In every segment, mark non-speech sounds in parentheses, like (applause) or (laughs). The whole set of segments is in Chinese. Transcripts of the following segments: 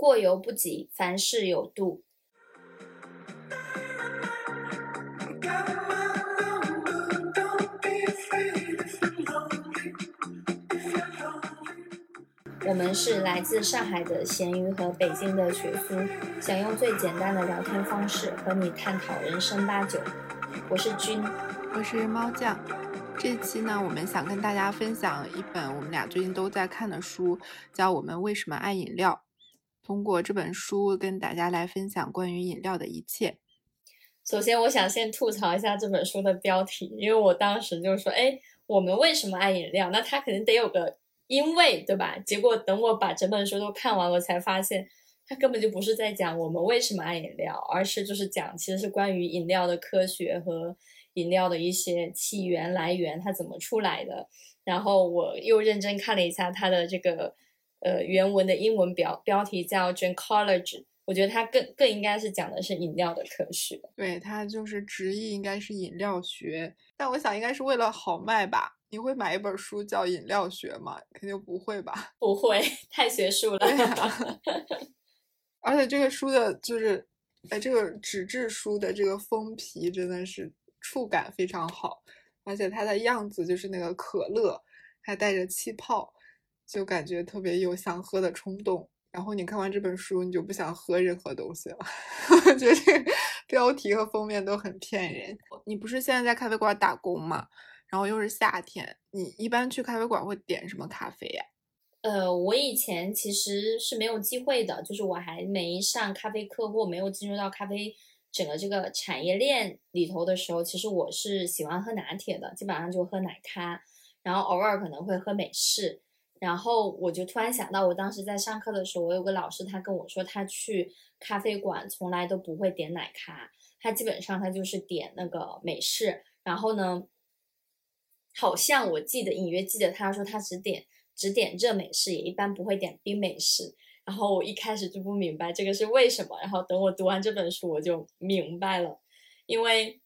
过犹不及，凡事有度。我们是来自上海的咸鱼和北京的雪夫，想用最简单的聊天方式和你探讨人生八九。我是君，我是猫酱。这期呢，我们想跟大家分享一本我们俩最近都在看的书，叫《我们为什么爱饮料》。通过这本书跟大家来分享关于饮料的一切。首先，我想先吐槽一下这本书的标题，因为我当时就是说：“哎，我们为什么爱饮料？那它肯定得有个。”因为对吧？结果等我把整本书都看完了，才发现它根本就不是在讲我们为什么爱饮料，而是就是讲其实是关于饮料的科学和饮料的一些起源来源，它怎么出来的。然后我又认真看了一下它的这个呃原文的英文标标题叫 Drinkology，我觉得它更更应该是讲的是饮料的科学。对，它就是直译应该是饮料学，但我想应该是为了好卖吧。你会买一本书叫《饮料学》吗？肯定不会吧？不会，太学术了。(laughs) 而且这个书的，就是哎，这个纸质书的这个封皮真的是触感非常好，而且它的样子就是那个可乐，还带着气泡，就感觉特别有想喝的冲动。然后你看完这本书，你就不想喝任何东西了。(laughs) 我觉得标题和封面都很骗人。你不是现在在咖啡馆打工吗？然后又是夏天，你一般去咖啡馆会点什么咖啡呀？呃，我以前其实是没有机会的，就是我还没上咖啡课或没有进入到咖啡整个这个产业链里头的时候，其实我是喜欢喝拿铁的，基本上就喝奶咖，然后偶尔可能会喝美式。然后我就突然想到，我当时在上课的时候，我有个老师，他跟我说，他去咖啡馆从来都不会点奶咖，他基本上他就是点那个美式，然后呢。好像我记得隐约记得他说他只点只点热美式，也一般不会点冰美式。然后我一开始就不明白这个是为什么。然后等我读完这本书，我就明白了。因为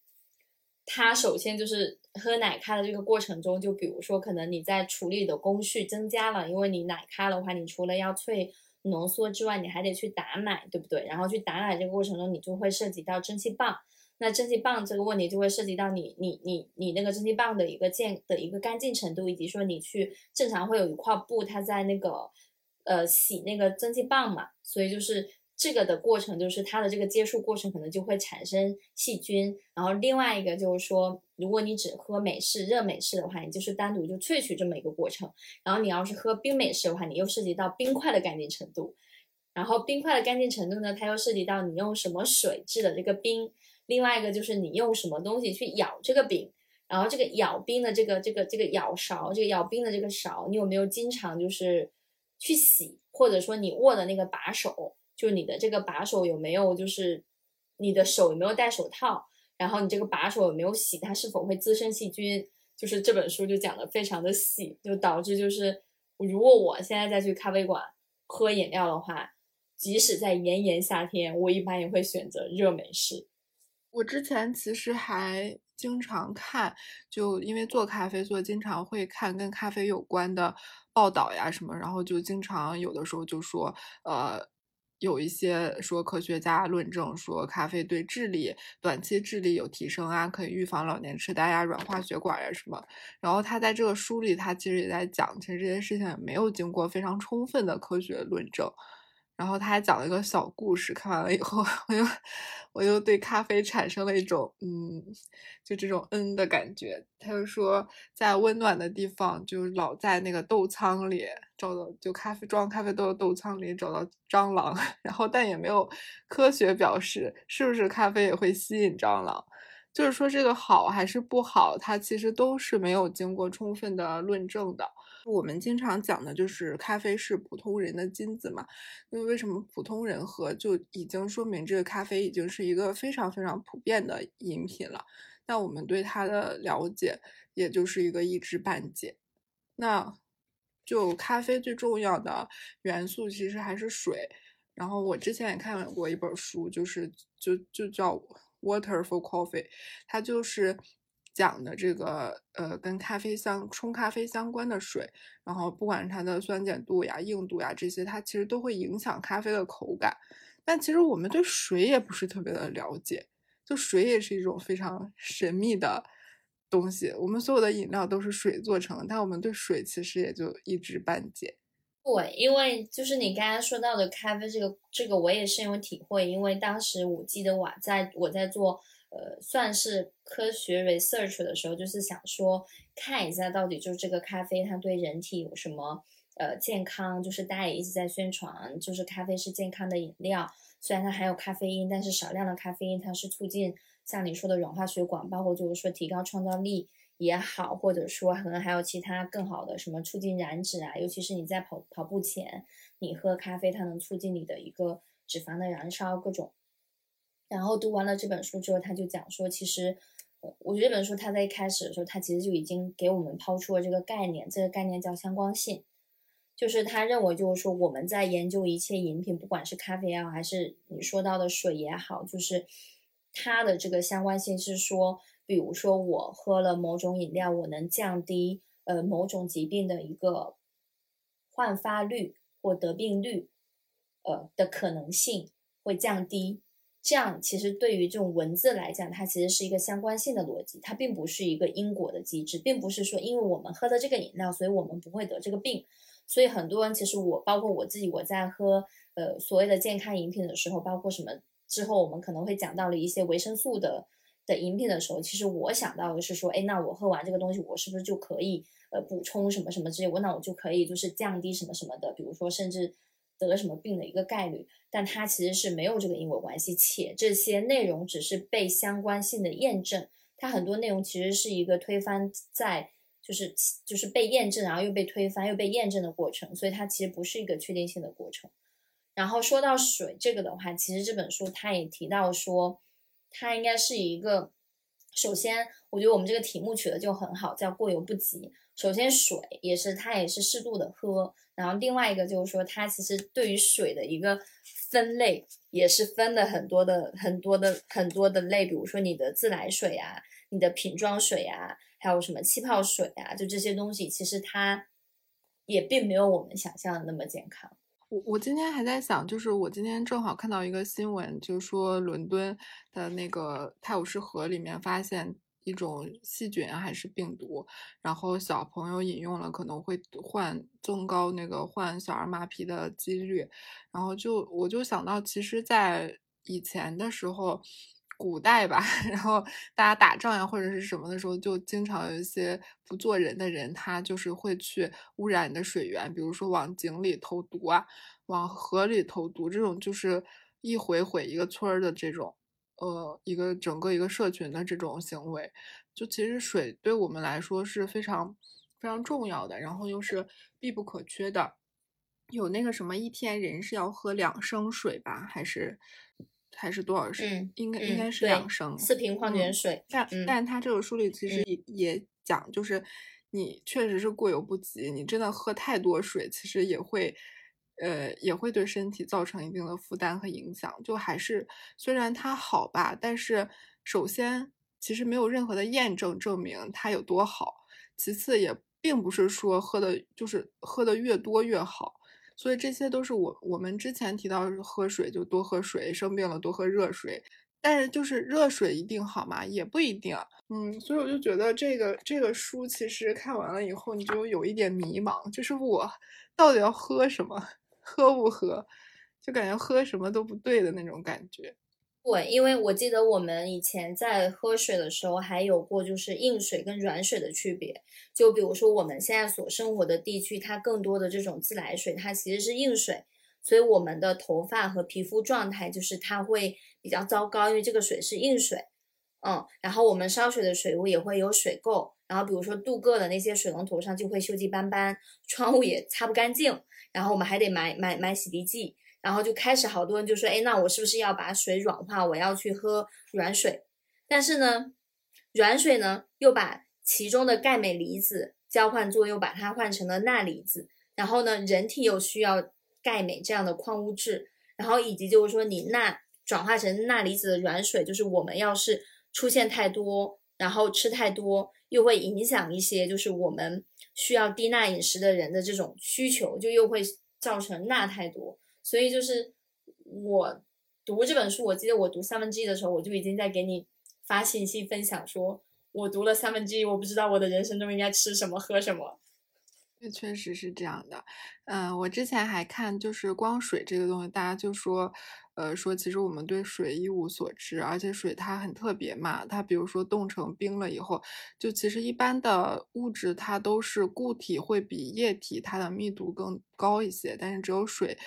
他首先就是喝奶咖的这个过程中，就比如说可能你在处理的工序增加了，因为你奶咖的话，你除了要萃浓缩之外，你还得去打奶，对不对？然后去打奶这个过程中，你就会涉及到蒸汽棒。那蒸汽棒这个问题就会涉及到你你你你那个蒸汽棒的一个健的一个干净程度，以及说你去正常会有一块布，它在那个呃洗那个蒸汽棒嘛，所以就是这个的过程，就是它的这个接触过程可能就会产生细菌。然后另外一个就是说，如果你只喝美式热美式的话，你就是单独就萃取这么一个过程。然后你要是喝冰美式的话，你又涉及到冰块的干净程度。然后冰块的干净程度呢，它又涉及到你用什么水制的这个冰。另外一个就是你用什么东西去舀这个冰，然后这个舀冰的这个这个这个舀勺，这个舀冰的这个勺，你有没有经常就是去洗，或者说你握的那个把手，就你的这个把手有没有就是你的手有没有戴手套，然后你这个把手有没有洗，它是否会滋生细菌？就是这本书就讲的非常的细，就导致就是如果我现在再去咖啡馆喝饮料的话，即使在炎炎夏天，我一般也会选择热美式。我之前其实还经常看，就因为做咖啡，所以经常会看跟咖啡有关的报道呀什么，然后就经常有的时候就说，呃，有一些说科学家论证说咖啡对智力短期智力有提升啊，可以预防老年痴呆呀、软化血管呀什么。然后他在这个书里，他其实也在讲，其实这些事情也没有经过非常充分的科学论证。然后他还讲了一个小故事，看完了以后，我又我又对咖啡产生了一种嗯，就这种嗯的感觉。他就说，在温暖的地方，就老在那个豆仓里找到，就咖啡装咖啡豆的豆仓里找到蟑螂，(laughs) 然后但也没有科学表示是不是咖啡也会吸引蟑螂。就是说这个好还是不好，它其实都是没有经过充分的论证的。我们经常讲的就是咖啡是普通人的金子嘛，那为什么普通人喝就已经说明这个咖啡已经是一个非常非常普遍的饮品了。那我们对它的了解也就是一个一知半解。那就咖啡最重要的元素其实还是水。然后我之前也看过一本书，就是就就叫 Water for Coffee，它就是。讲的这个呃跟咖啡相冲咖啡相关的水，然后不管是它的酸碱度呀、硬度呀这些，它其实都会影响咖啡的口感。但其实我们对水也不是特别的了解，就水也是一种非常 (laughs) 神秘的东西。我们所有的饮料都是水做成的，但我们对水其实也就一知半解。对，因为就是你刚刚说到的咖啡这个这个，我也深有体会。因为当时我记得我在我在做呃算是科学 research 的时候，就是想说看一下到底就是这个咖啡它对人体有什么呃健康，就是大家也一直在宣传，就是咖啡是健康的饮料，虽然它含有咖啡因，但是少量的咖啡因它是促进像你说的软化血管，包括就是说提高创造力。也好，或者说可能还有其他更好的什么促进燃脂啊，尤其是你在跑跑步前，你喝咖啡，它能促进你的一个脂肪的燃烧，各种。然后读完了这本书之后，他就讲说，其实，我觉得这本书他在一开始的时候，他其实就已经给我们抛出了这个概念，这个概念叫相关性，就是他认为就是说我们在研究一切饮品，不管是咖啡也好，还是你说到的水也好，就是它的这个相关性是说。比如说，我喝了某种饮料，我能降低呃某种疾病的一个焕发率或得病率，呃的可能性会降低。这样其实对于这种文字来讲，它其实是一个相关性的逻辑，它并不是一个因果的机制，并不是说因为我们喝的这个饮料，所以我们不会得这个病。所以很多人其实我包括我自己，我在喝呃所谓的健康饮品的时候，包括什么之后我们可能会讲到了一些维生素的。的饮品的时候，其实我想到的是说，哎，那我喝完这个东西，我是不是就可以呃补充什么什么之类？我那我就可以就是降低什么什么的，比如说甚至得什么病的一个概率。但它其实是没有这个因果关系，且这些内容只是被相关性的验证。它很多内容其实是一个推翻在就是就是被验证，然后又被推翻又被验证的过程，所以它其实不是一个确定性的过程。然后说到水这个的话，其实这本书它也提到说。它应该是一个，首先，我觉得我们这个题目取的就很好，叫过犹不及。首先，水也是它也是适度的喝，然后另外一个就是说，它其实对于水的一个分类也是分的很多的很多的很多的类，比如说你的自来水啊，你的瓶装水啊，还有什么气泡水啊，就这些东西，其实它也并没有我们想象的那么健康。我我今天还在想，就是我今天正好看到一个新闻，就说伦敦的那个泰晤士河里面发现一种细菌还是病毒，然后小朋友饮用了可能会患增高那个患小儿麻痹的几率，然后就我就想到，其实，在以前的时候。古代吧，(laughs) 然后大家打仗呀或者是什么的时候，就经常有一些不做人的人，他就是会去污染你的水源，比如说往井里投毒啊，往河里投毒，这种就是一回毁一个村儿的这种，呃，一个整个一个社群的这种行为。就其实水对我们来说是非常非常重要的，然后又是必不可缺的。有那个什么，一天人是要喝两升水吧，还是？还是多少升？应该应该是两升，四瓶矿泉水。但但他这个书里其实也也讲，就是你确实是过犹不及，你真的喝太多水，其实也会呃也会对身体造成一定的负担和影响。就还是虽然它好吧，但是首先其实没有任何的验证证明它有多好，其次也并不是说喝的就是喝的越多越好。所以这些都是我我们之前提到喝水就多喝水，生病了多喝热水，但是就是热水一定好吗？也不一定。嗯，所以我就觉得这个这个书其实看完了以后，你就有一点迷茫，就是我到底要喝什么，(laughs) 喝不喝，就感觉喝什么都不对的那种感觉。对，因为我记得我们以前在喝水的时候，还有过就是硬水跟软水的区别。就比如说我们现在所生活的地区，它更多的这种自来水，它其实是硬水，所以我们的头发和皮肤状态就是它会比较糟糕，因为这个水是硬水。嗯，然后我们烧水的水壶也会有水垢，然后比如说镀铬的那些水龙头上就会锈迹斑斑，窗户也擦不干净，然后我们还得买买买洗涤剂。然后就开始好多人就说，哎，那我是不是要把水软化？我要去喝软水。但是呢，软水呢又把其中的钙镁离子交换作用，把它换成了钠离子。然后呢，人体又需要钙镁这样的矿物质。然后以及就是说，你钠转化成钠离子的软水，就是我们要是出现太多。然后吃太多又会影响一些就是我们需要低钠饮食的人的这种需求，就又会造成钠太多。所以就是我读这本书，我记得我读三分之一的时候，我就已经在给你发信息分享，说我读了三分之一，我不知道我的人生中应该吃什么喝什么。那确实是这样的，嗯，我之前还看，就是光水这个东西，大家就说，呃，说其实我们对水一无所知，而且水它很特别嘛，它比如说冻成冰了以后，就其实一般的物质它都是固体会比液体它的密度更高一些，但是只有水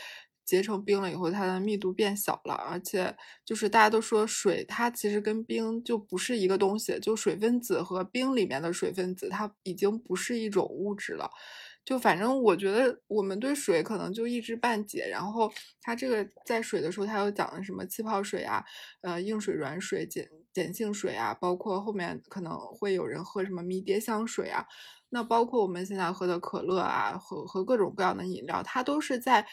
结成冰了以后，它的密度变小了，而且就是大家都说水它其实跟冰就不是一个东西，就水分子和冰里面的水分子它已经不是一种物质了。就反正我觉得我们对水可能就一知半解，然后它这个在水的时候，它又讲了什么气泡水啊，呃，硬水、软水、碱碱性水啊，包括后面可能会有人喝什么迷迭香水啊，那包括我们现在喝的可乐啊，和和各种各样的饮料，它都是在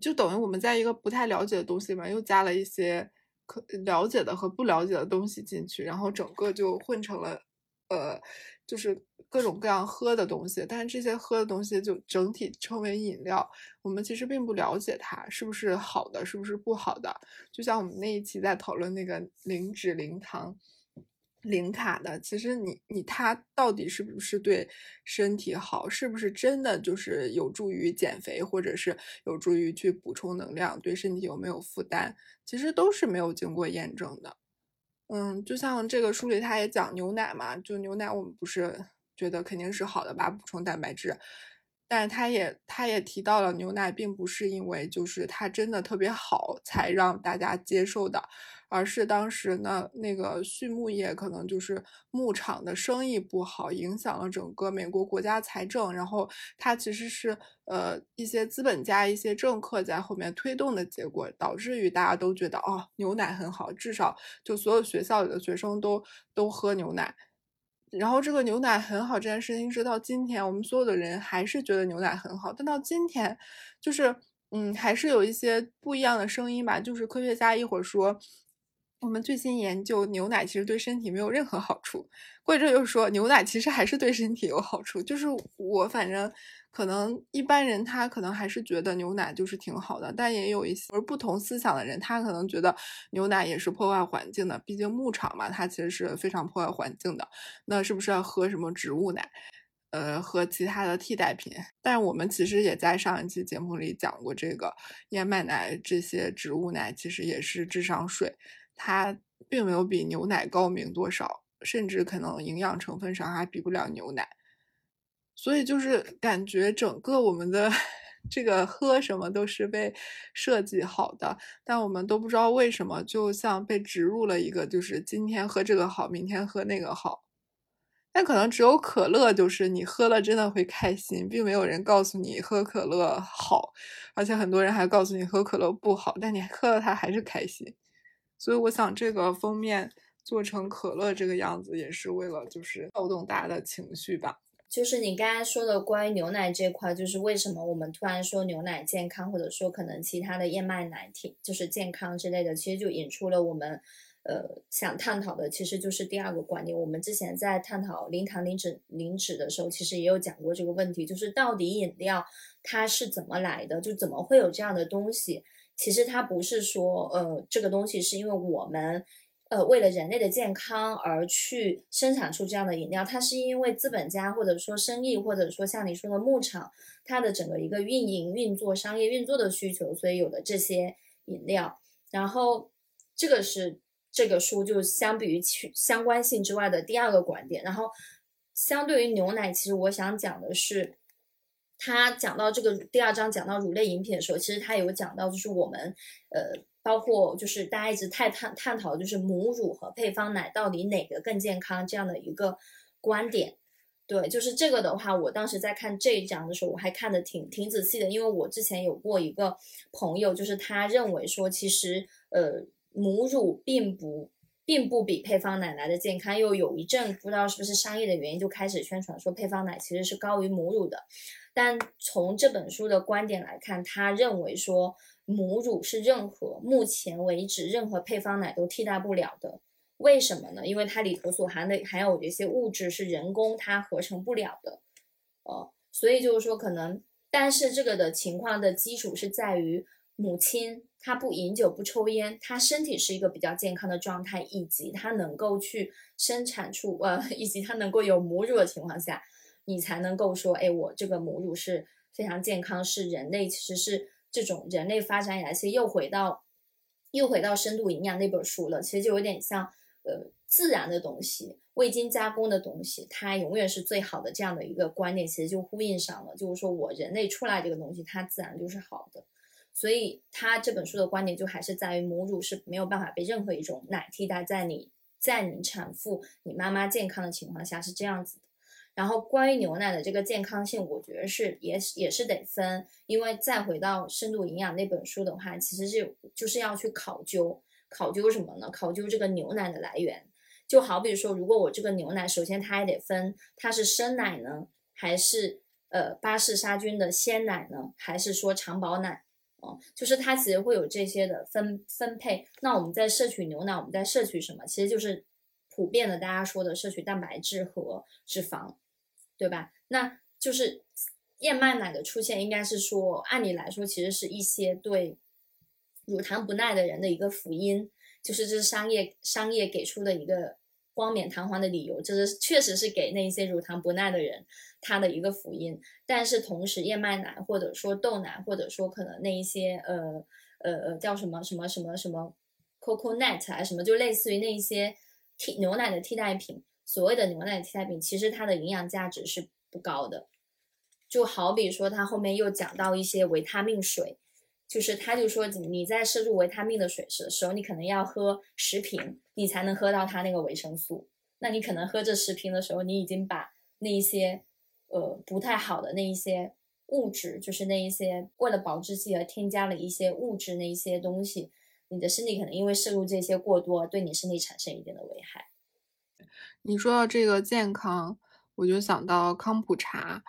就等于我们在一个不太了解的东西里面又加了一些可了解的和不了解的东西进去，然后整个就混成了，呃。就是各种各样喝的东西，但是这些喝的东西就整体称为饮料。我们其实并不了解它是不是好的，是不是不好的。就像我们那一期在讨论那个零脂、零糖、零卡的，其实你你它到底是不是对身体好，是不是真的就是有助于减肥，或者是有助于去补充能量，对身体有没有负担，其实都是没有经过验证的。嗯，就像这个书里他也讲牛奶嘛，就牛奶我们不是觉得肯定是好的吧，补充蛋白质，但是他也他也提到了牛奶并不是因为就是它真的特别好才让大家接受的。而是当时呢，那个畜牧业可能就是牧场的生意不好，影响了整个美国国家财政。然后它其实是呃一些资本家、一些政客在后面推动的结果，导致于大家都觉得哦牛奶很好，至少就所有学校里的学生都都喝牛奶。然后这个牛奶很好这件事情，直到今天我们所有的人还是觉得牛奶很好。但到今天，就是嗯还是有一些不一样的声音吧。就是科学家一会儿说。我们最新研究，牛奶其实对身体没有任何好处。或者又说，牛奶其实还是对身体有好处。就是我反正可能一般人他可能还是觉得牛奶就是挺好的，但也有一些而不同思想的人，他可能觉得牛奶也是破坏环境的。毕竟牧场嘛，它其实是非常破坏环境的。那是不是要喝什么植物奶？呃，和其他的替代品？但我们其实也在上一期节目里讲过，这个燕麦奶这些植物奶其实也是智商税。它并没有比牛奶高明多少，甚至可能营养成分上还比不了牛奶，所以就是感觉整个我们的 (laughs) 这个喝什么都是被设计好的，但我们都不知道为什么，就像被植入了一个，就是今天喝这个好，明天喝那个好。但可能只有可乐，就是你喝了真的会开心，并没有人告诉你喝可乐好，而且很多人还告诉你喝可乐不好，但你喝了它还是开心。所以我想，这个封面做成可乐这个样子，也是为了就是调动大家的情绪吧。就是你刚才说的关于牛奶这块，就是为什么我们突然说牛奶健康，或者说可能其他的燕麦奶挺就是健康之类的，其实就引出了我们呃想探讨的，其实就是第二个观点。我们之前在探讨零糖零脂零脂的时候，其实也有讲过这个问题，就是到底饮料它是怎么来的，就怎么会有这样的东西。其实它不是说，呃，这个东西是因为我们，呃，为了人类的健康而去生产出这样的饮料，它是因为资本家或者说生意，或者说像你说的牧场，它的整个一个运营运作、商业运作的需求，所以有的这些饮料。然后这个是这个书就相比于去相关性之外的第二个观点。然后相对于牛奶，其实我想讲的是。他讲到这个第二章讲到乳类饮品的时候，其实他有讲到，就是我们，呃，包括就是大家一直探探探讨，就是母乳和配方奶到底哪个更健康这样的一个观点。对，就是这个的话，我当时在看这一章的时候，我还看的挺挺仔细的，因为我之前有过一个朋友，就是他认为说，其实呃，母乳并不并不比配方奶来的健康，又有一阵不知道是不是商业的原因，就开始宣传说配方奶其实是高于母乳的。但从这本书的观点来看，他认为说母乳是任何目前为止任何配方奶都替代不了的。为什么呢？因为它里头所含的含有的一些物质是人工它合成不了的，呃，所以就是说可能，但是这个的情况的基础是在于母亲她不饮酒不抽烟，她身体是一个比较健康的状态，以及她能够去生产出呃，(laughs) 以及她能够有母乳的情况下，你才能够说，哎，我这个母乳是非常健康，是人类其实是这种人类发展以来，其实又回到又回到深度营养那本书了，其实就有点像。呃，自然的东西，未经加工的东西，它永远是最好的。这样的一个观念，其实就呼应上了，就是说我人类出来这个东西，它自然就是好的。所以，他这本书的观点就还是在于母乳是没有办法被任何一种奶替代，在你在你产妇、你妈妈健康的情况下是这样子的。然后，关于牛奶的这个健康性，我觉得是也也是得分，因为再回到深度营养那本书的话，其实是就是要去考究。考究什么呢？考究这个牛奶的来源，就好比说，如果我这个牛奶，首先它还得分，它是生奶呢，还是呃巴氏杀菌的鲜奶呢，还是说长保奶？哦，就是它其实会有这些的分分配。那我们在摄取牛奶，我们在摄取什么？其实就是普遍的大家说的摄取蛋白质和脂肪，对吧？那就是燕麦奶的出现，应该是说，按理来说，其实是一些对。乳糖不耐的人的一个福音，就是这是商业商业给出的一个光冕堂皇的理由，就是确实是给那些乳糖不耐的人他的一个福音。但是同时，燕麦奶或者说豆奶，或者说可能那一些呃呃呃叫什么什么什么什么 coconut 啊什么，就类似于那一些替牛奶的替代品，所谓的牛奶替代品，其实它的营养价值是不高的。就好比说，它后面又讲到一些维他命水。就是他就说，你在摄入维他命的水的时候，你可能要喝十瓶，你才能喝到它那个维生素。那你可能喝这十瓶的时候，你已经把那一些呃不太好的那一些物质，就是那一些为了保质期而添加了一些物质那一些东西，你的身体可能因为摄入这些过多，对你身体产生一定的危害。你说到这个健康，我就想到康普茶。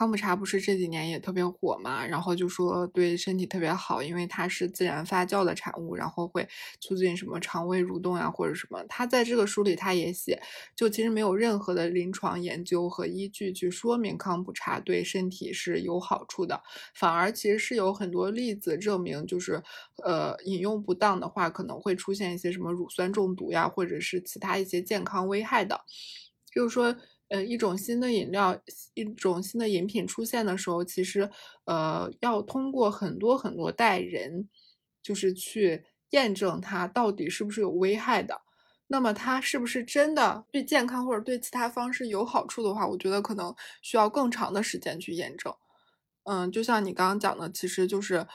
康普茶不是这几年也特别火嘛？然后就说对身体特别好，因为它是自然发酵的产物，然后会促进什么肠胃蠕动呀，或者什么。他在这个书里他也写，就其实没有任何的临床研究和依据去说明康普茶对身体是有好处的，反而其实是有很多例子证明，就是呃饮用不当的话，可能会出现一些什么乳酸中毒呀，或者是其他一些健康危害的，就是说。呃，一种新的饮料，一种新的饮品出现的时候，其实，呃，要通过很多很多代人，就是去验证它到底是不是有危害的。那么，它是不是真的对健康或者对其他方式有好处的话，我觉得可能需要更长的时间去验证。嗯，就像你刚刚讲的，其实就是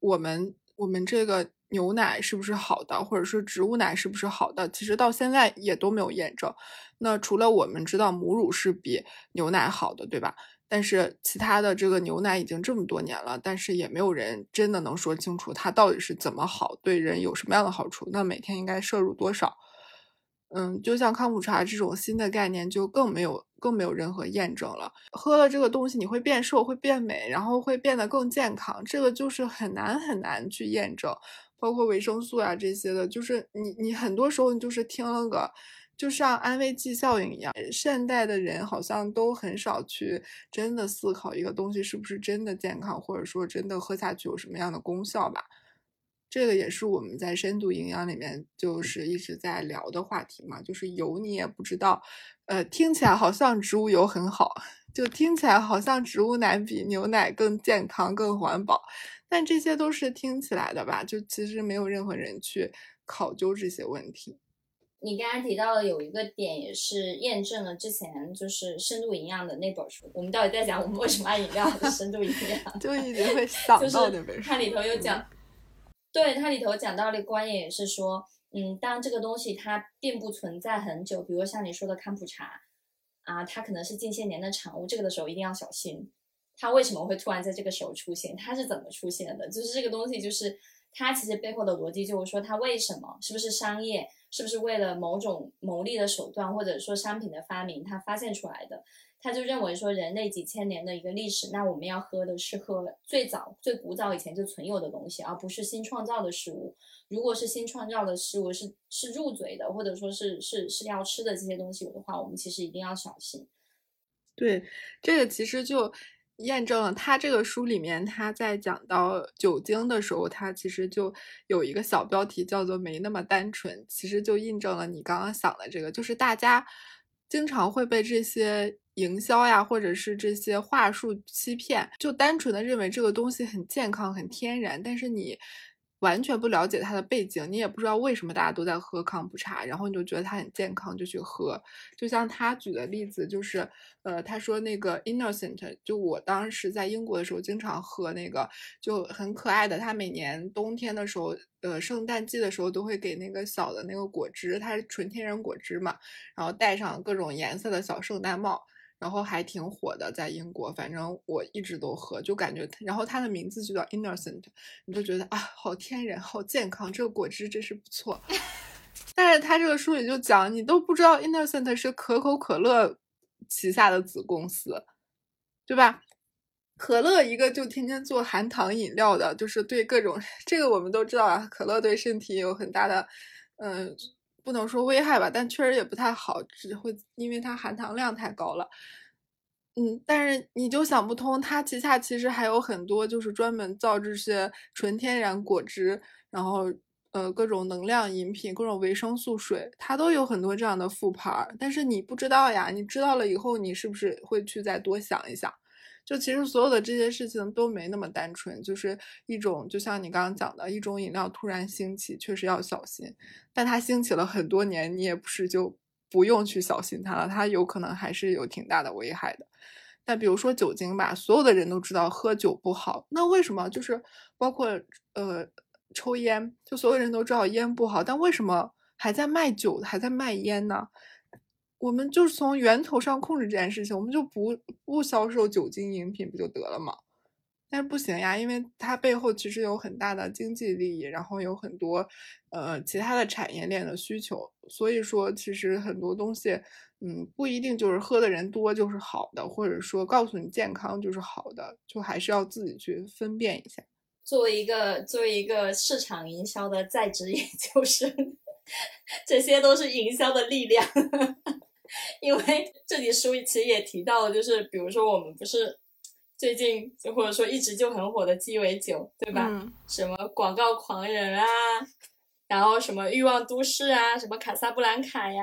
我们我们这个。牛奶是不是好的，或者说植物奶是不是好的？其实到现在也都没有验证。那除了我们知道母乳是比牛奶好的，对吧？但是其他的这个牛奶已经这么多年了，但是也没有人真的能说清楚它到底是怎么好，对人有什么样的好处。那每天应该摄入多少？嗯，就像康普茶这种新的概念，就更没有更没有任何验证了。喝了这个东西，你会变瘦，会变美，然后会变得更健康，这个就是很难很难去验证。包括维生素啊这些的，就是你你很多时候你就是听了个，就像安慰剂效应一样。现代的人好像都很少去真的思考一个东西是不是真的健康，或者说真的喝下去有什么样的功效吧。这个也是我们在深度营养里面就是一直在聊的话题嘛。就是油你也不知道，呃，听起来好像植物油很好，就听起来好像植物奶比牛奶更健康、更环保。但这些都是听起来的吧？就其实没有任何人去考究这些问题。你刚才提到的有一个点，也是验证了之前就是深度营养的那本书。我们到底在讲我们为什么爱饮料还是深度营养？(laughs) 就一直会想到那本书。它里头有讲，对它里头讲到的观点也是说，嗯，当这个东西它并不存在很久，比如像你说的康普茶啊，它可能是近些年的产物，这个的时候一定要小心。它为什么会突然在这个时候出现？它是怎么出现的？就是这个东西，就是它其实背后的逻辑，就是说它为什么？是不是商业？是不是为了某种牟利的手段，或者说商品的发明，它发现出来的？他就认为说人类几千年的一个历史，那我们要喝的是喝最早最古早以前就存有的东西，而不是新创造的食物。如果是新创造的食物，是是入嘴的，或者说是是是要吃的这些东西的话，我们其实一定要小心。对，这个其实就。验证了他这个书里面，他在讲到酒精的时候，他其实就有一个小标题叫做“没那么单纯”，其实就印证了你刚刚想的这个，就是大家经常会被这些营销呀，或者是这些话术欺骗，就单纯的认为这个东西很健康、很天然，但是你。完全不了解它的背景，你也不知道为什么大家都在喝康普茶，然后你就觉得它很健康，就去喝。就像他举的例子，就是，呃，他说那个 Innocent，就我当时在英国的时候经常喝那个，就很可爱的。他每年冬天的时候，呃，圣诞季的时候都会给那个小的那个果汁，它是纯天然果汁嘛，然后戴上各种颜色的小圣诞帽。然后还挺火的，在英国，反正我一直都喝，就感觉，然后它的名字就叫 Innocent，你就觉得啊，好天然，好健康，这个果汁真是不错。(laughs) 但是它这个书里就讲，你都不知道 Innocent 是可口可乐旗下的子公司，对吧？可乐一个就天天做含糖饮料的，就是对各种这个我们都知道啊，可乐对身体有很大的，嗯。不能说危害吧，但确实也不太好，只会因为它含糖量太高了。嗯，但是你就想不通，它旗下其实还有很多就是专门造这些纯天然果汁，然后呃各种能量饮品、各种维生素水，它都有很多这样的副牌。但是你不知道呀，你知道了以后，你是不是会去再多想一想？就其实所有的这些事情都没那么单纯，就是一种就像你刚刚讲的一种饮料突然兴起，确实要小心。但它兴起了很多年，你也不是就不用去小心它了，它有可能还是有挺大的危害的。但比如说酒精吧，所有的人都知道喝酒不好，那为什么就是包括呃抽烟，就所有人都知道烟不好，但为什么还在卖酒，还在卖烟呢？我们就是从源头上控制这件事情，我们就不不销售酒精饮品不就得了吗？但是不行呀，因为它背后其实有很大的经济利益，然后有很多呃其他的产业链的需求，所以说其实很多东西，嗯，不一定就是喝的人多就是好的，或者说告诉你健康就是好的，就还是要自己去分辨一下。作为一个作为一个市场营销的在职研究生，(laughs) (laughs) 这些都是营销的力量。因为 (laughs) 这里书其实也提到了，就是比如说我们不是最近就或者说一直就很火的鸡尾酒，对吧？什么广告狂人啊，然后什么欲望都市啊，什么卡萨布兰卡呀，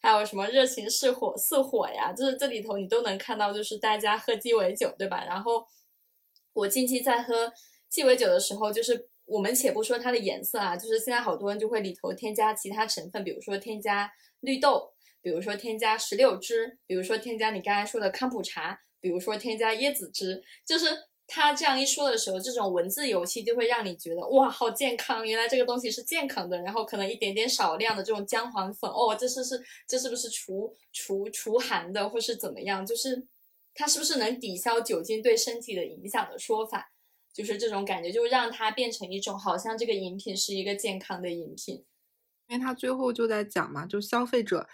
还有什么热情似火似火呀，就是这里头你都能看到，就是大家喝鸡尾酒，对吧？然后我近期在喝鸡尾酒的时候，就是我们且不说它的颜色啊，就是现在好多人就会里头添加其他成分，比如说添加绿豆。比如说添加石榴汁，比如说添加你刚才说的康普茶，比如说添加椰子汁，就是他这样一说的时候，这种文字游戏就会让你觉得哇，好健康！原来这个东西是健康的。然后可能一点点少量的这种姜黄粉，哦，这是是这是不是除除除寒的，或是怎么样？就是它是不是能抵消酒精对身体的影响的说法？就是这种感觉，就让它变成一种好像这个饮品是一个健康的饮品，因为他最后就在讲嘛，就消费者。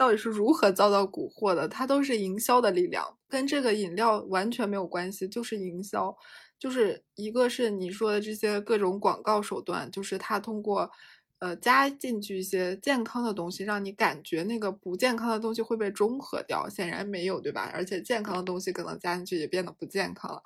到底是如何遭到蛊惑的？它都是营销的力量，跟这个饮料完全没有关系，就是营销，就是一个是你说的这些各种广告手段，就是它通过，呃，加进去一些健康的东西，让你感觉那个不健康的东西会被中和掉，显然没有，对吧？而且健康的东西可能加进去也变得不健康了。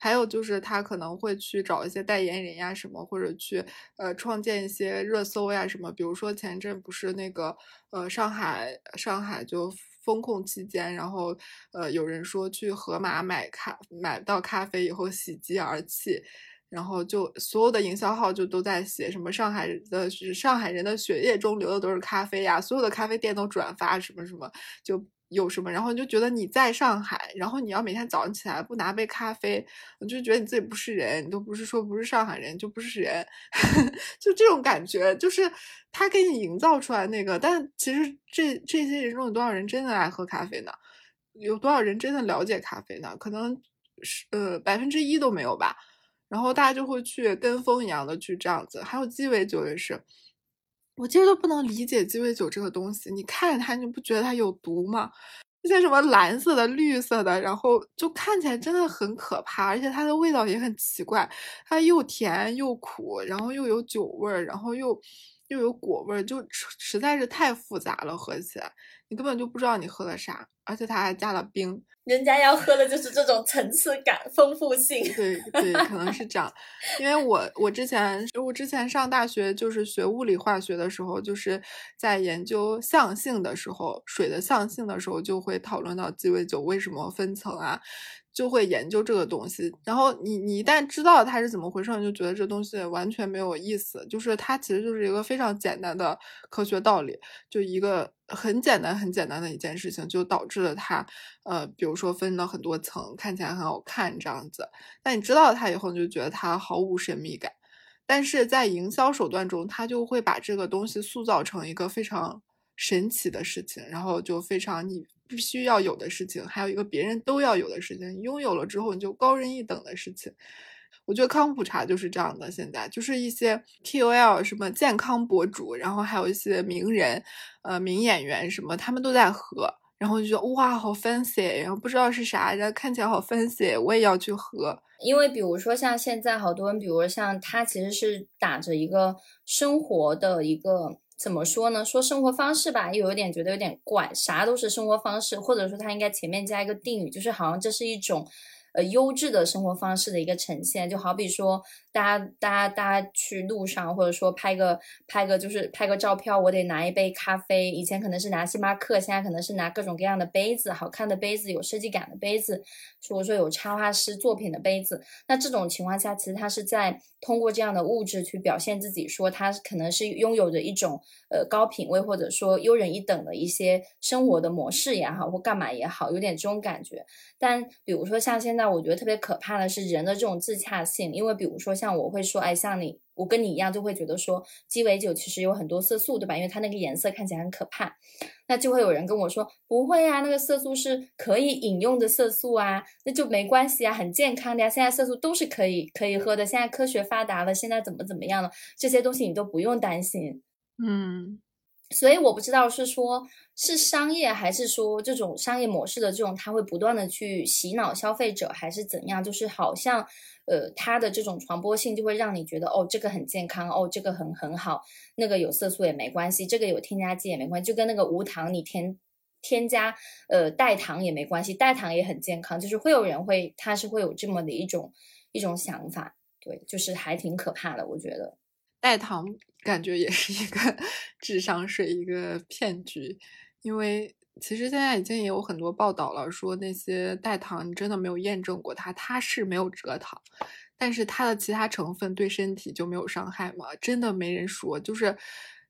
还有就是他可能会去找一些代言人呀什么，或者去呃创建一些热搜呀什么。比如说前阵不是那个呃上海上海就封控期间，然后呃有人说去盒马买咖买到咖啡以后喜极而泣，然后就所有的营销号就都在写什么上海的上海人的血液中流的都是咖啡呀，所有的咖啡店都转发什么什么就。有什么？然后就觉得你在上海，然后你要每天早上起来不拿杯咖啡，我就觉得你自己不是人，你都不是说不是上海人就不是人，(laughs) 就这种感觉，就是他给你营造出来那个。但其实这这些人中有多少人真的爱喝咖啡呢？有多少人真的了解咖啡呢？可能是呃百分之一都没有吧。然后大家就会去跟风一样的去这样子。还有鸡尾酒也是。我其实都不能理解鸡尾酒这个东西，你看着它，你不觉得它有毒吗？那些什么蓝色的、绿色的，然后就看起来真的很可怕，而且它的味道也很奇怪，它又甜又苦，然后又有酒味儿，然后又又有果味儿，就实在是太复杂了，喝起来你根本就不知道你喝的啥，而且它还加了冰。人家要喝的就是这种层次感、丰富性。对对，可能是这样。因为我我之前我之前上大学就是学物理化学的时候，就是在研究象性的时候，水的象性的时候，就会讨论到鸡尾酒为什么分层啊。就会研究这个东西，然后你你一旦知道它是怎么回事，你就觉得这东西完全没有意思。就是它其实就是一个非常简单的科学道理，就一个很简单很简单的一件事情，就导致了它，呃，比如说分了很多层，看起来很好看这样子。但你知道它以后，你就觉得它毫无神秘感。但是在营销手段中，它就会把这个东西塑造成一个非常神奇的事情，然后就非常你。必须要有的事情，还有一个别人都要有的事情，拥有了之后你就高人一等的事情。我觉得康普茶就是这样的，现在就是一些 KOL 什么健康博主，然后还有一些名人，呃，名演员什么，他们都在喝，然后就觉得哇，好 fancy，然后不知道是啥，然后看起来好 fancy，我也要去喝。因为比如说像现在好多人，比如像他其实是打着一个生活的一个。怎么说呢？说生活方式吧，又有点觉得有点怪，啥都是生活方式，或者说它应该前面加一个定语，就是好像这是一种。呃，优质的生活方式的一个呈现，就好比说，大家、大家、大家去路上，或者说拍个、拍个，就是拍个照片，我得拿一杯咖啡。以前可能是拿星巴克，现在可能是拿各种各样的杯子，好看的杯子，有设计感的杯子，或者说有插画师作品的杯子。那这种情况下，其实它是在通过这样的物质去表现自己，说他可能是拥有着一种呃高品位，或者说优人一等的一些生活的模式也好，或干嘛也好，有点这种感觉。但比如说像现在。我觉得特别可怕的是人的这种自洽性，因为比如说像我会说，哎，像你，我跟你一样，就会觉得说鸡尾酒其实有很多色素，对吧？因为它那个颜色看起来很可怕，那就会有人跟我说，不会呀，那个色素是可以饮用的色素啊，那就没关系啊，很健康的呀。现在色素都是可以可以喝的，现在科学发达了，现在怎么怎么样了，这些东西你都不用担心，嗯。所以我不知道是说，是商业还是说这种商业模式的这种，它会不断的去洗脑消费者，还是怎样？就是好像，呃，它的这种传播性就会让你觉得，哦，这个很健康，哦，这个很很好，那个有色素也没关系，这个有添加剂也没关系，就跟那个无糖你添添加呃代糖也没关系，代糖也很健康，就是会有人会，他是会有这么的一种一种想法，对，就是还挺可怕的，我觉得。代糖感觉也是一个 (laughs) 智商税，一个骗局，因为其实现在已经也有很多报道了，说那些代糖你真的没有验证过它，它是没有蔗糖，但是它的其他成分对身体就没有伤害吗？真的没人说，就是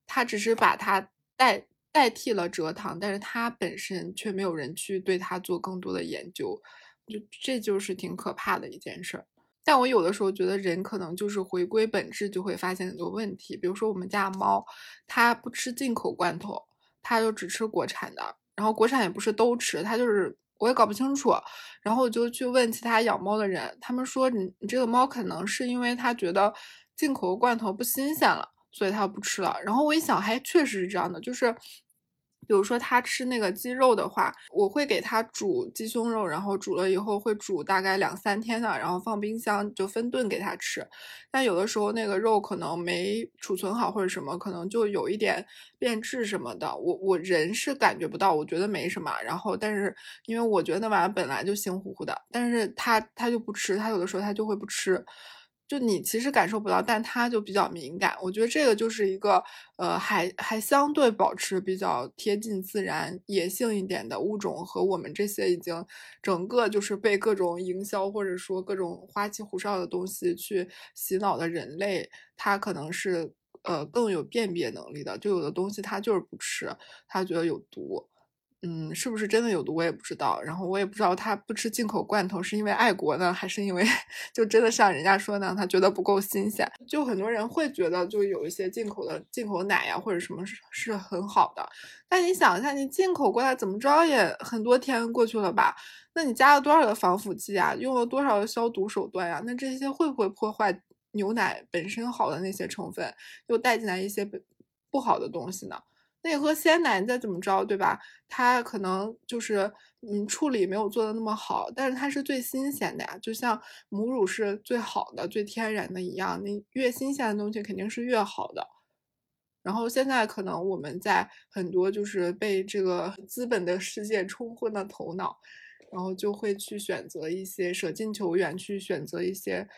它只是把它代代替了蔗糖，但是它本身却没有人去对它做更多的研究，就这就是挺可怕的一件事儿。但我有的时候觉得人可能就是回归本质，就会发现很多问题。比如说我们家猫，它不吃进口罐头，它就只吃国产的。然后国产也不是都吃，它就是我也搞不清楚。然后我就去问其他养猫的人，他们说你你这个猫可能是因为它觉得进口罐头不新鲜了，所以它不吃了。然后我一想，还确实是这样的，就是。比如说他吃那个鸡肉的话，我会给他煮鸡胸肉，然后煮了以后会煮大概两三天的，然后放冰箱就分顿给他吃。但有的时候那个肉可能没储存好或者什么，可能就有一点变质什么的。我我人是感觉不到，我觉得没什么。然后但是因为我觉得那玩意本来就腥乎乎的，但是他他就不吃，他有的时候他就会不吃。就你其实感受不到，但它就比较敏感。我觉得这个就是一个，呃，还还相对保持比较贴近自然、野性一点的物种，和我们这些已经整个就是被各种营销或者说各种花里胡哨的东西去洗脑的人类，它可能是呃更有辨别能力的。就有的东西它就是不吃，它觉得有毒。嗯，是不是真的有毒我也不知道。然后我也不知道他不吃进口罐头是因为爱国呢，还是因为就真的像人家说呢，他觉得不够新鲜。就很多人会觉得，就有一些进口的进口奶呀或者什么是是很好的。但你想一下，你进口过来怎么着也很多天过去了吧？那你加了多少的防腐剂啊？用了多少的消毒手段呀？那这些会不会破坏牛奶本身好的那些成分，又带进来一些不不好的东西呢？那喝鲜奶，你再怎么着，对吧？它可能就是嗯处理没有做的那么好，但是它是最新鲜的呀，就像母乳是最好的、最天然的一样，你越新鲜的东西肯定是越好的。然后现在可能我们在很多就是被这个资本的世界冲昏了头脑，然后就会去选择一些舍近求远，去选择一些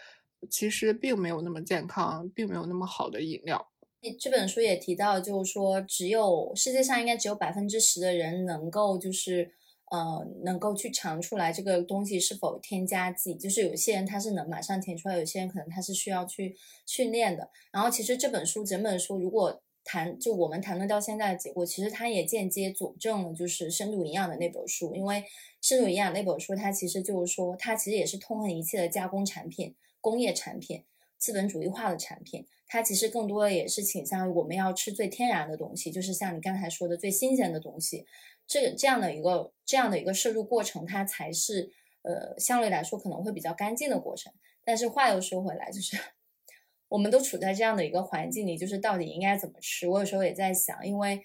其实并没有那么健康、并没有那么好的饮料。这本书也提到，就是说，只有世界上应该只有百分之十的人能够，就是呃，能够去尝出来这个东西是否添加剂。就是有些人他是能马上填出来，有些人可能他是需要去训练的。然后，其实这本书整本书，如果谈就我们谈论到现在的结果，其实它也间接佐证了就是深度营养的那本书，因为深度营养那本书，它其实就是说，它其实也是痛恨一切的加工产品、工业产品、资本主义化的产品。它其实更多的也是倾向于我们要吃最天然的东西，就是像你刚才说的最新鲜的东西，这个这样的一个这样的一个摄入过程，它才是呃相对来说可能会比较干净的过程。但是话又说回来，就是 (laughs) 我们都处在这样的一个环境里，就是到底应该怎么吃？我有时候也在想，因为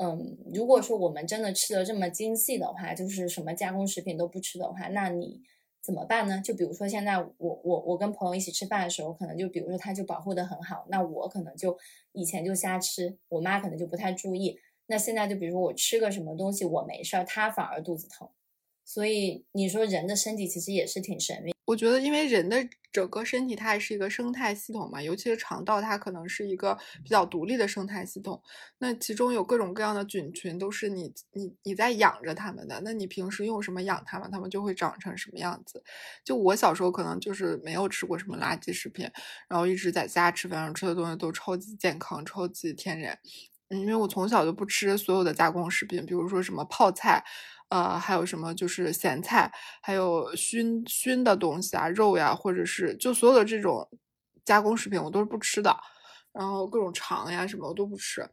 嗯，如果说我们真的吃的这么精细的话，就是什么加工食品都不吃的话，那你。怎么办呢？就比如说现在我我我跟朋友一起吃饭的时候，可能就比如说他就保护的很好，那我可能就以前就瞎吃，我妈可能就不太注意。那现在就比如说我吃个什么东西我没事儿，他反而肚子疼。所以你说人的身体其实也是挺神秘。我觉得，因为人的整个身体它也是一个生态系统嘛，尤其是肠道，它可能是一个比较独立的生态系统。那其中有各种各样的菌群，都是你你你在养着它们的。那你平时用什么养它们，它们就会长成什么样子。就我小时候可能就是没有吃过什么垃圾食品，然后一直在家吃，反正吃的东西都超级健康、超级天然。嗯，因为我从小就不吃所有的加工食品，比如说什么泡菜。呃，还有什么就是咸菜，还有熏熏的东西啊，肉呀，或者是就所有的这种加工食品，我都是不吃的。然后各种肠呀什么我都不吃，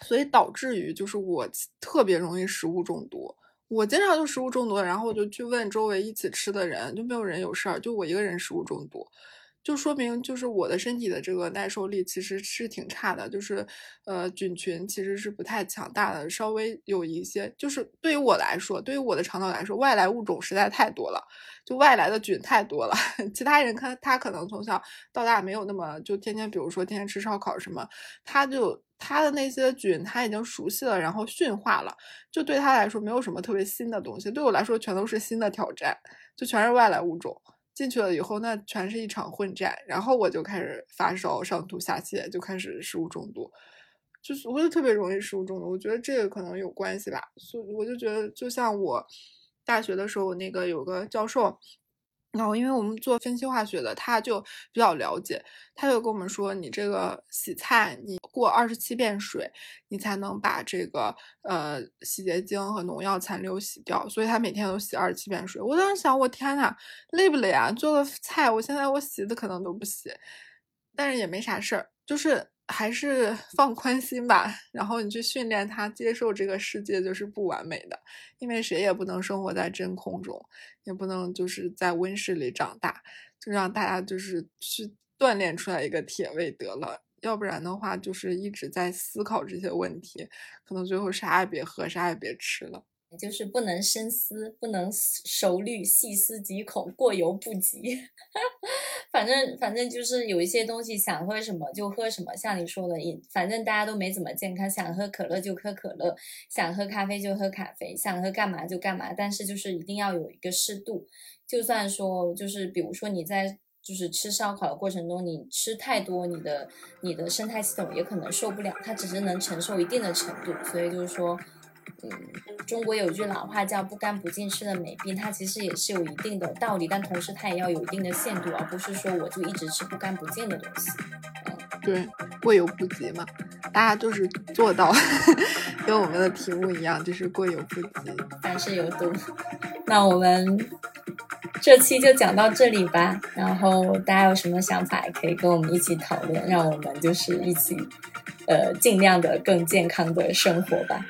所以导致于就是我特别容易食物中毒。我经常就食物中毒，然后我就去问周围一起吃的人，就没有人有事儿，就我一个人食物中毒。就说明，就是我的身体的这个耐受力其实是挺差的，就是，呃，菌群其实是不太强大的，稍微有一些，就是对于我来说，对于我的肠道来说，外来物种实在太多了，就外来的菌太多了。(laughs) 其他人看他可能从小到大没有那么就天天，比如说天天吃烧烤什么，他就他的那些菌他已经熟悉了，然后驯化了，就对他来说没有什么特别新的东西，对我来说全都是新的挑战，就全是外来物种。进去了以后，那全是一场混战，然后我就开始发烧、上吐下泻，就开始食物中毒，就是我就特别容易食物中毒。我觉得这个可能有关系吧，所以我就觉得，就像我大学的时候，那个有个教授。然后，因为我们做分析化学的，他就比较了解，他就跟我们说，你这个洗菜，你过二十七遍水，你才能把这个呃洗洁精和农药残留洗掉。所以他每天都洗二十七遍水。我当时想，我天呐，累不累啊？做个菜，我现在我洗的可能都不洗，但是也没啥事儿，就是。还是 (laughs) 放宽心吧，然后你去训练他接受这个世界就是不完美的，因为谁也不能生活在真空中，也不能就是在温室里长大，就让大家就是去锻炼出来一个铁胃得了，要不然的话就是一直在思考这些问题，可能最后啥也别喝，啥也别吃了。就是不能深思，不能熟虑，细思极恐，过犹不及。(laughs) 反正反正就是有一些东西想喝什么就喝什么，像你说的，也反正大家都没怎么健康，想喝可乐就喝可乐，想喝咖啡就喝咖啡，想喝干嘛就干嘛。但是就是一定要有一个适度。就算说就是比如说你在就是吃烧烤的过程中，你吃太多，你的你的生态系统也可能受不了，它只是能承受一定的程度。所以就是说。嗯，中国有句老话叫“不干不净吃的没病”，它其实也是有一定的道理，但同时它也要有一定的限度，而不是说我就一直吃不干不净的东西。嗯，对，过犹不及嘛，大家就是做到，(laughs) 跟我们的题目一样，就是过犹不及，凡事有度。那我们这期就讲到这里吧，然后大家有什么想法也可以跟我们一起讨论，让我们就是一起，呃，尽量的更健康的生活吧。